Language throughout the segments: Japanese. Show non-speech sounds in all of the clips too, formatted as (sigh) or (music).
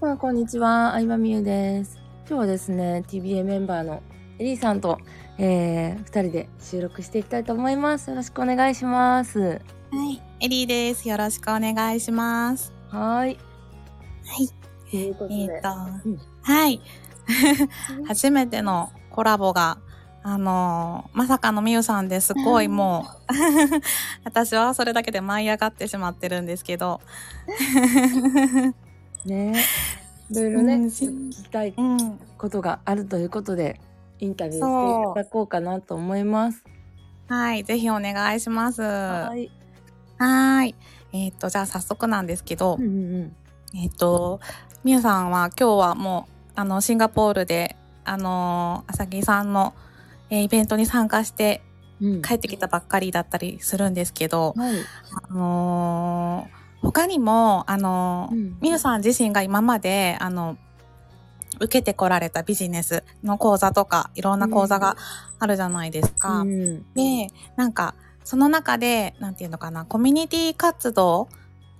さん、こんにちは。相葉美優です。今日はですね、TBA メンバーのエリーさんと、えー、二人で収録していきたいと思います。よろしくお願いします。はい、エリーです。よろしくお願いします。はーい。はい。ということで。えっ、と、うんはい。(laughs) 初めてのコラボが、あのーまさかのみゆさんですごいもう、(laughs) 私はそれだけで舞い上がってしまってるんですけど、(laughs) ね (laughs) いろいろね、うん聞きたいうん、ことがあるということで、インタビューしていただこうかなと思います。はい、ぜひお願いします。ははい。ーい。えっ、と、じゃあ早速なんですけど、うんうんえっ、と、みゆさんは今日はもう、あの、シンガポールで、あのー、あさぎさんの、えーイベントに参加してうん。うん帰ってきたばっかりだったりするんですけど、はい。あのー他にも、あのーうん。さん自身が今まで、あの、受けてこられたビジネスの講座とか、いろんな講座があるじゃないですか。うん。で、なんか、その中で、なんていうのかな、コミュニティ活動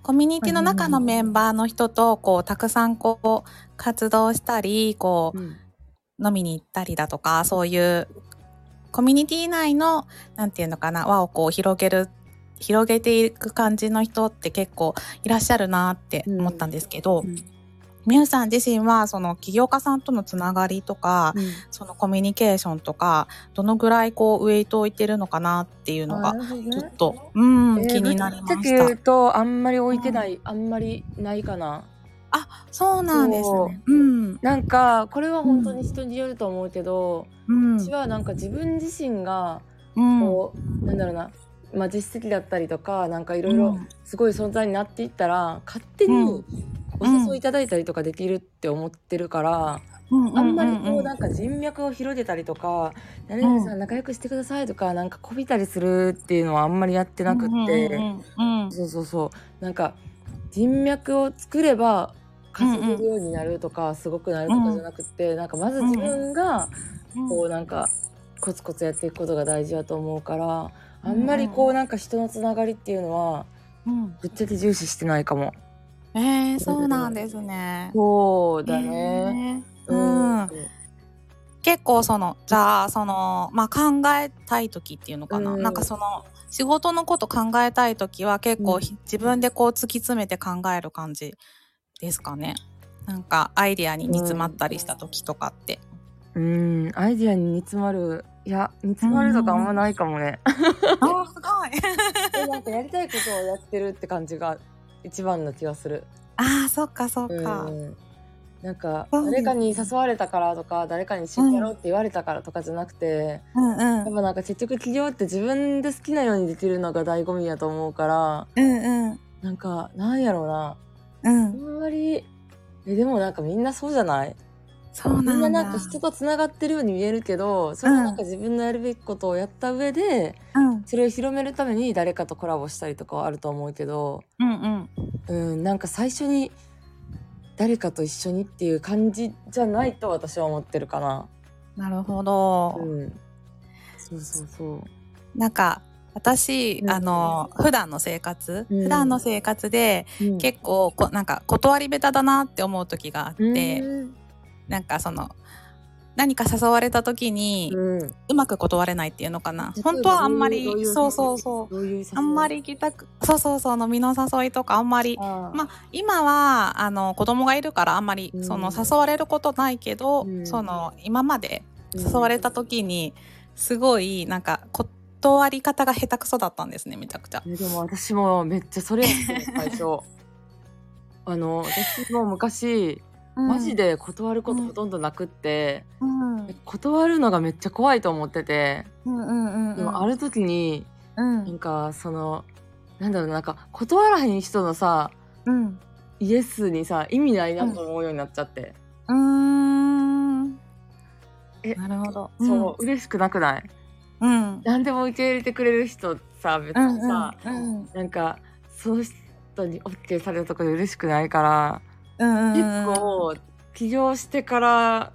コミュニティの中のメンバーの人と、こう、たくさんこう、活動したり、こう、うん。飲みに行ったりだとか、そういう、コミュニティ内の、なんていうのかな、輪をこう、広げる、広げていく感じの人って結構いらっしゃるなって思ったんですけど、うんみゆさん自身は、その起業家さんとのつながりとか、うんそのコミュニケーションとか、どのぐらいこう、ウェイトを置いてるのかなっていうのがちょっと、うん、えー気になりました。と、あんまり置いてない、あんまりないかな。そうなんですね。うん。なんか、これは本当に人によると思うけど、うん。私はなんか自分自身が、うん。こう、なんだろうな、まあ実績だったりとか、なんかいろいろすごい存在になっていったら、勝手にうん。お誘いいただいたりとかできるって思ってるから、うん、あんまりこううなんか人脈を広げたりとか、誰々さん仲良くしてくださいとか、なんかこびたりするっていうのはあんまりやってなくって、うん。うん。うん。そうそうそう。なんか人脈を作れば稼げるようになるとか、すごくなるとかじゃなくて、なんかまず自分がうん。こうなんかコツコツやっていくことが大事だと思うからあんまりこうなんか人のつながりっていうのはうんぶっちゃけ重視してないかも。えー、そうなんですね。そうだね。えーうん。結構その、じゃあ、その、まあ、考えたい時っていうのかな。うんなんかその、仕事のこと考えたい時は結構、うん自分でこう突き詰めて考える感じですかね。なんかアイディアに煮詰まったりした時とかって。うん、アイディアに煮詰まる。いや、煮詰まるとかあんまないかもね。(laughs) あーすごい (laughs) えなんかやりたいことをやってるって感じが一番の気がする。ああ、そっかそっか。うんなんかうん誰かに誘われたからとか誰かに一緒にやろうって言われたからとかじゃなくて、うんうんやっ。ぱなんか結局起業って自分で好きなようにできるのが醍醐味やと思うからうんうん。なんかなんやろうなあうん。んまりえでもなんかみんなそうじゃない？そうなんだ。みんななんか人とつながってるように見えるけどそれはなんか自分のやるべきことをやった上で、うん。それを広めるために誰かとコラボしたりとかはあると思うけどうんうん。うんなんか最初に誰かと一緒にっていう感じじゃないと私は思ってるかな。なるほど。うん、そうそうそう。なんか、私、うんあの、普段の生活、うん普段の生活で、うん結構こ、なんか、断り下手だなって思う時があって、うんなんかその、何か誘われた時に、うまく断れないっていうのかな。本当はあんまりそうそうそう。あんまり行きたく、そうそうそう、飲みの誘いとかあんまり、まあ、今は、あの、子供がいるからあんまりう、ん。その、誘われることないけど、うん。その、今までうん。誘われた時に、すごい、なんか、断り方が下手くそだったんですね、めちゃくちゃ。えでも私もめっちゃそれ最初。(laughs) あの私も昔マジで、で断ることほとんどなくって、うん、うん断るのがめっちゃ怖いと思ってて、うんうんうん。でもある時にうん、なんかそのなんだろうなんか断らへん人のさうん。イエスにさ意味ないなと思うようになっちゃって、うーん。えなるほど。そう、嬉しくなくない？うん。うん。何でも受け入れてくれる人さ別うんにさ、うん。なんかその人に OK されるとこで嬉しくないから、うん。結構起業してから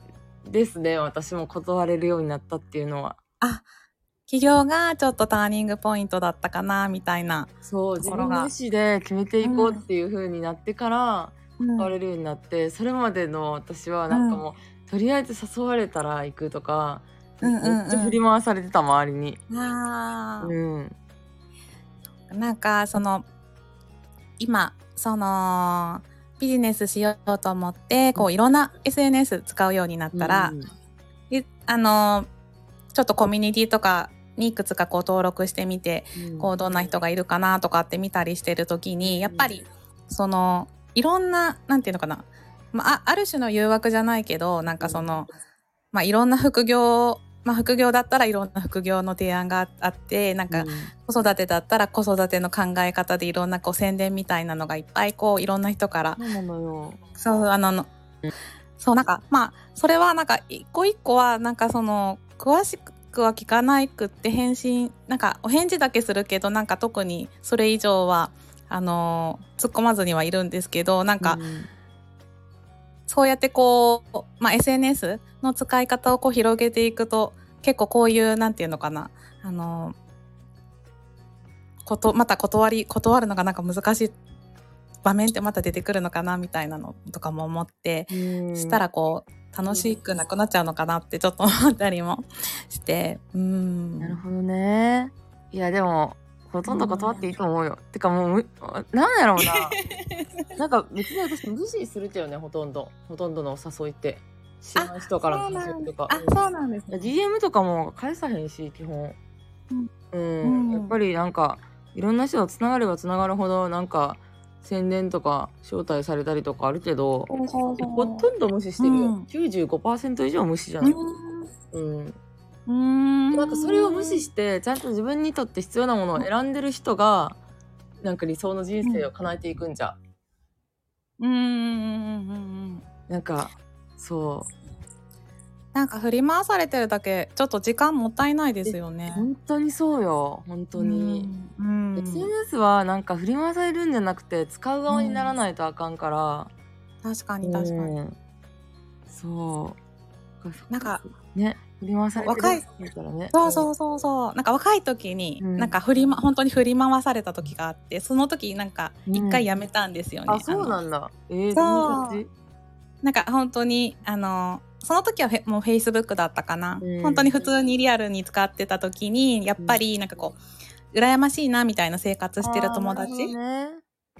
ですね私も断れるようになったっていうのは。あ、企業がちょっとターニングポイントだったかな、みたいな。そう自分の意思で決めていこうっていう風になってから、言われるようになって、それまでの私はなんかもう、とりあえず誘われたら行くとか、うんうんうん。めっちゃ振り回されてた周りに。あー。うん。なんかその今そのビジネスしようと思ってこういろんな SNS 使うようになったら、うんであのちょっとコミュニティとかにいくつかこう登録してみて、うん。こうどんな人がいるかなとかって見たりしてる時にやっぱりそのいろんななんていうのかな、まあ、あある種の誘惑じゃないけどなんかその、まあ、いろんな副業まあ副業だったらいろんな副業の提案があってなんか子育てだったら子育ての考え方でいろんなこう宣伝みたいなのがいっぱいこういろんな人から。そうあののそうなんかまあそれはなんか一個一個はなんかその詳しくは聞かないくって返信なんかお返事だけするけどなんか特にそれ以上はあの突っ込まずにはいるんですけどなんか、うんそうやってこう、まあ、SNS の使い方をこう広げていくと結構こういうなんていうのかなあのことまた断り断るのがなんか難しい場面ってまた出てくるのかなみたいなのとかも思って、うんしたらこう楽しくなくなっちゃうのかなってちょっと思ったりもしてうんなるほどね。いや、でも、ほとんど断っていいと思うよ。てかもうむ、なんやろうな。(laughs) なんか別に私無視するけどね、ほとんど。ほとんどのお誘いって。知らない人からの誘いとか。あそうなんですいや DM とかも返さへんし、基本。うんうん。うんやっぱりなんか、いろんな人とつながればつながるほど、なんか、宣伝とか招待されたりとかあるけど、ほとんど無視してるよ。うん95%以上無視じゃない。うん。うんうん。なんかそれを無視してちゃんと自分にとって必要なものを選んでる人がなんか理想の人生を叶えていくんじゃ、うん。うん。うん。うん。うん。なんかそなんか振り回されてるだけちょっと時間もったいないですようね。本当にそうよ。本当に、うん、うん。SNS はなんか振り回されるんじゃなくて使う側にならないとあかんから、確かに確かに。うんそうなんかね振り回されてる若い言ったらね。そうそうそうそう。なんか若い時に、うん。なんか振りま、本当に振り回された時があって、その時なんかうん。一回やめたんですよね。あそうのなんだ。えー、そう。なんか本当に、あの、その時はフェもう Facebook だったかな、うん。本当に普通にリアルに使ってた時に、やっぱりなんかこう、羨ましいなみたいな生活してる友達ね。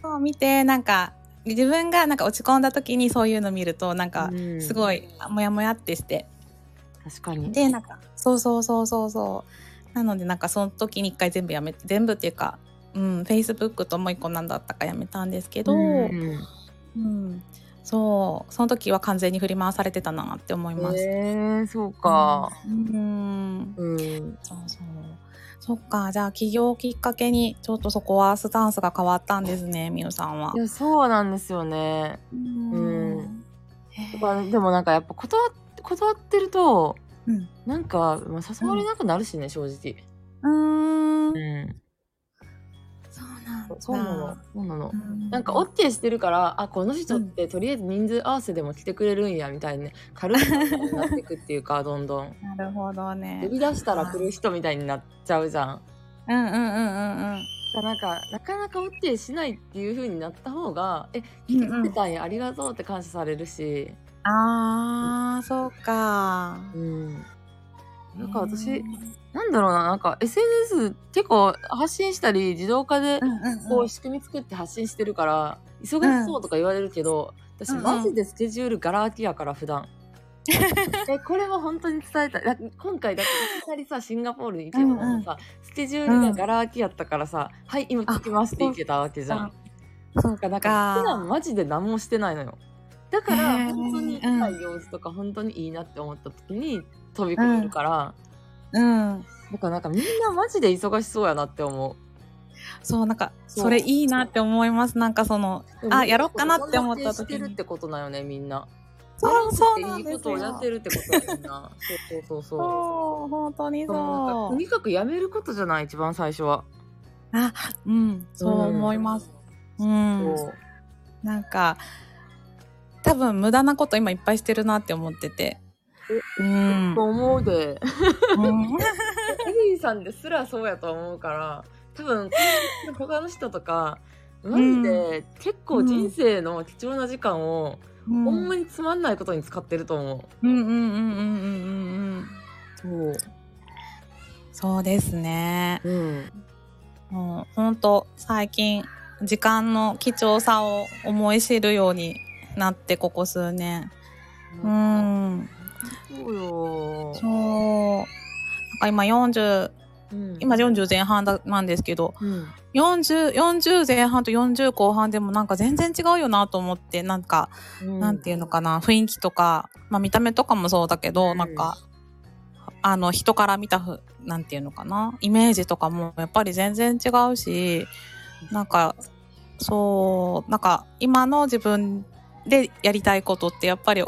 を見て、なんか、自分がなんか落ち込んだ時にそういうの見ると、なんか、うんすごい、モヤモヤってして。確かにで、なんか、そうそうそうそうそう。なので、なんかその時に一回全部やめて、全部っていうか、うん、Facebook ともう一個なんだったかやめたんですけど、うんうん、そう、その時は完全に振り回されてたなって思います。えー、そうか。うん、うん。そうそう。そっか、じゃあ起業をきっかけに、ちょっとそこはスタンスが変わったんですね、みゆさんはいや、そうなんですよね。うんやっぱでもなんかやっぱ断っ断ってると、うんなんか、まあ、誘われなくなるしね、正直。うーん。うん。そうなんだ。そうなの。そうなの。うんなんか OK してるから、あ、この人ってとりあえず人数合わせでも来てくれるんや、みたいにね、軽いなっていくっていうか、(laughs) どんどん。なるほどね呼。び出したら来る人みたいになっちゃうじゃん。うんうんうんうんうん。なんか、なかなか OK しないっていう風になった方が、え、うん来てくれたんや、ありがとうって感謝されるし、ああ、そうか。うん。なんか私、なんだろうな、なんか SNS 結構発信したり、自動化でうんうんうん、こう仕組み作って発信してるから、忙しそうとか言われるけど、私うんうん。マジでスケジュールガラ空きやから、普段。(laughs) え、これは本当に伝えたい。だ今回だっていきなりさ、シンガポールに行けばもうさ、スケジュールがガラ空きやったからさ、はい、今聞きますって行けたわけじゃん。そうなんか、普段マジで何もしてないのよ。だから、本当に深い様子とか、本当にいいなって思った時に飛び込めるから、うん。だからなんかみんなマジで忙しそうやなって思う。そう、なんか、それいいなって思います。なんかその、あやろうかなって思った時にしてるってことなんよね、みんな。そうそうなんですなくていいことをやよって。るってことやみんな。そうそうそうそう。そう、本当にそう。とにかくやめることじゃない、一番最初は。あ、うん、そう思います。うん。そう。なんか、多分無駄なこと今いっぱいしてるなって思ってて。うん。と思うで。うんエリーさんですらそうやと思うから、多分、他の人とか、マジで、結構人生の貴重な時間を、うんほんまにつまんないことに使ってると思うんうんうんうんうんうんうんう。そう。そうですね。うん。もう本当最近時間の貴重さを思い知るようになってここ数年。うん。そうよ。そう。なんか今40、うん今40前半だなんですけど、うん。40、40前半と40後半でもなんか全然違うよなと思って、なんか、うんなんていうのかな、雰囲気とか、まあ見た目とかもそうだけど、うんなんか、あの人から見たふ、なんていうのかな、イメージとかもやっぱり全然違うし、なんか、そう、なんか今の自分でやりたいことってやっぱり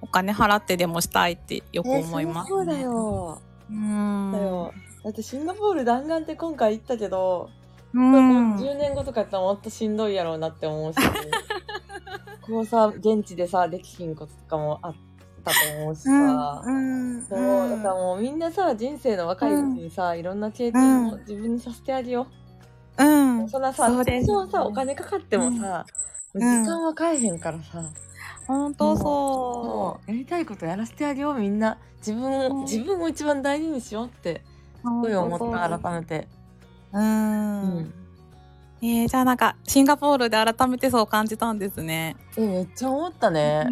おお金払ってでもしたいってよく思います、ね。そうだ。よ。うん。だよ。だってシンガポール弾丸って今回行ったけど、うん。10年後とかやったらもっとしんどいやろうなって思うし、(laughs) こうさ、現地でさ、できひんこととかもあったと思うしさ、うん。そう、だからもうみんなさ、人生の若いうちにさ、いろんな経験を自分にさせてあげようん。う。そんなさ、そうです最初さ、お金かかってもさ、ん時間は買えへんからさ、本当そそう、やりたいことやらせてあげよう、みんな。自分うんを、自分を一番大事にしようって、う。すごい思った、改めて。う。うんん。えー、じゃあなんか、シンガポールで改めてそう感じたんですね。え、めっちゃ思ったね。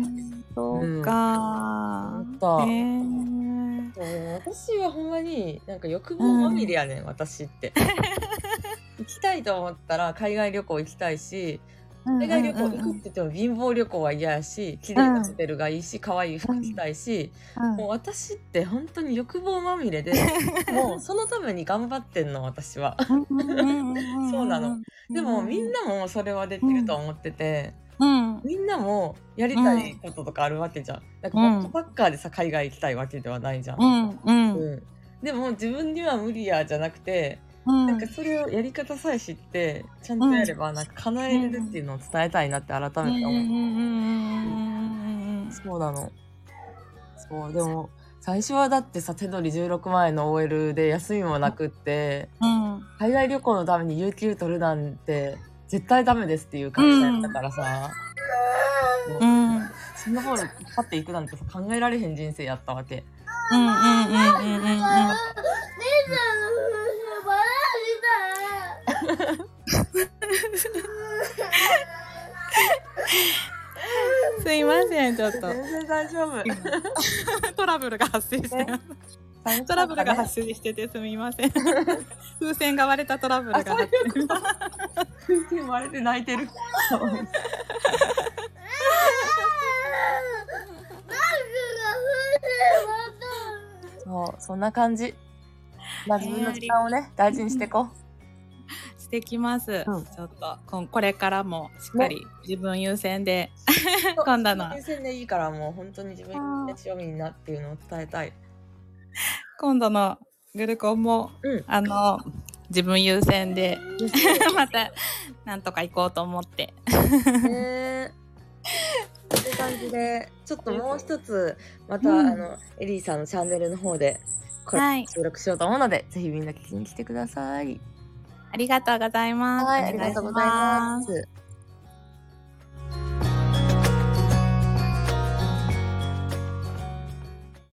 そうか思ったえー私はほんまになんか欲望まみれやねん、私って。(laughs) 行きたいと思ったら海外旅行行きたいし、海外旅行行くって言っても貧乏旅行は嫌やし、綺麗なホテルがいいし、可愛い服着たいし、もう私って本当に欲望まみれで、(laughs) もうそのために頑張ってんの、私は。そうなの。でもみんなもそれはできると思ってて、うん。みんなもやりたいこととかあるわけじゃん。なんかバックパッカーでさ、海外行きたいわけではないじゃん。うん。うんでも自分には無理やじゃなくて、うん。なんかそれをやり方さえ知ってちゃんとやればなんか叶えれるっていうのを伝えたいなって改めて思う、そうなのそうでも最初はだってさ手取り16万円の OL で休みもなくってうん。海外旅行のために有給取るなんて絶対ダメですっていう会社やったからさ、もううん。うん。シンガポールパッて行くなんてさ考えられへん人生やったわけうん。うん。うん。うん。(laughs) すいません、ちょっと。全然大丈夫。(laughs) トラブルが発生してます。トラブルが発生しててすみません。(laughs) 風船が割れたトラブルが。発生しま風船割れて泣いてる。そう。そんな感じまあ自分の時間をね大事にしていこしてきます。うん。ちょっとこんこれからもしっかり自分優先でう。今度の。優先でいいからもう本当に自分優先しようみんなっていうのを伝えたい。今度のグルコンも、うん。あの自分優先で (laughs) またなんとか行こうと思って。ね。いう感じでちょっともう一つまた、うん。あのエリーさんのチャンネルの方でこれはい。収録しようと思うので、ぜひみんな聞きに来てください。ありがとうございます。はい、ありがとうございます。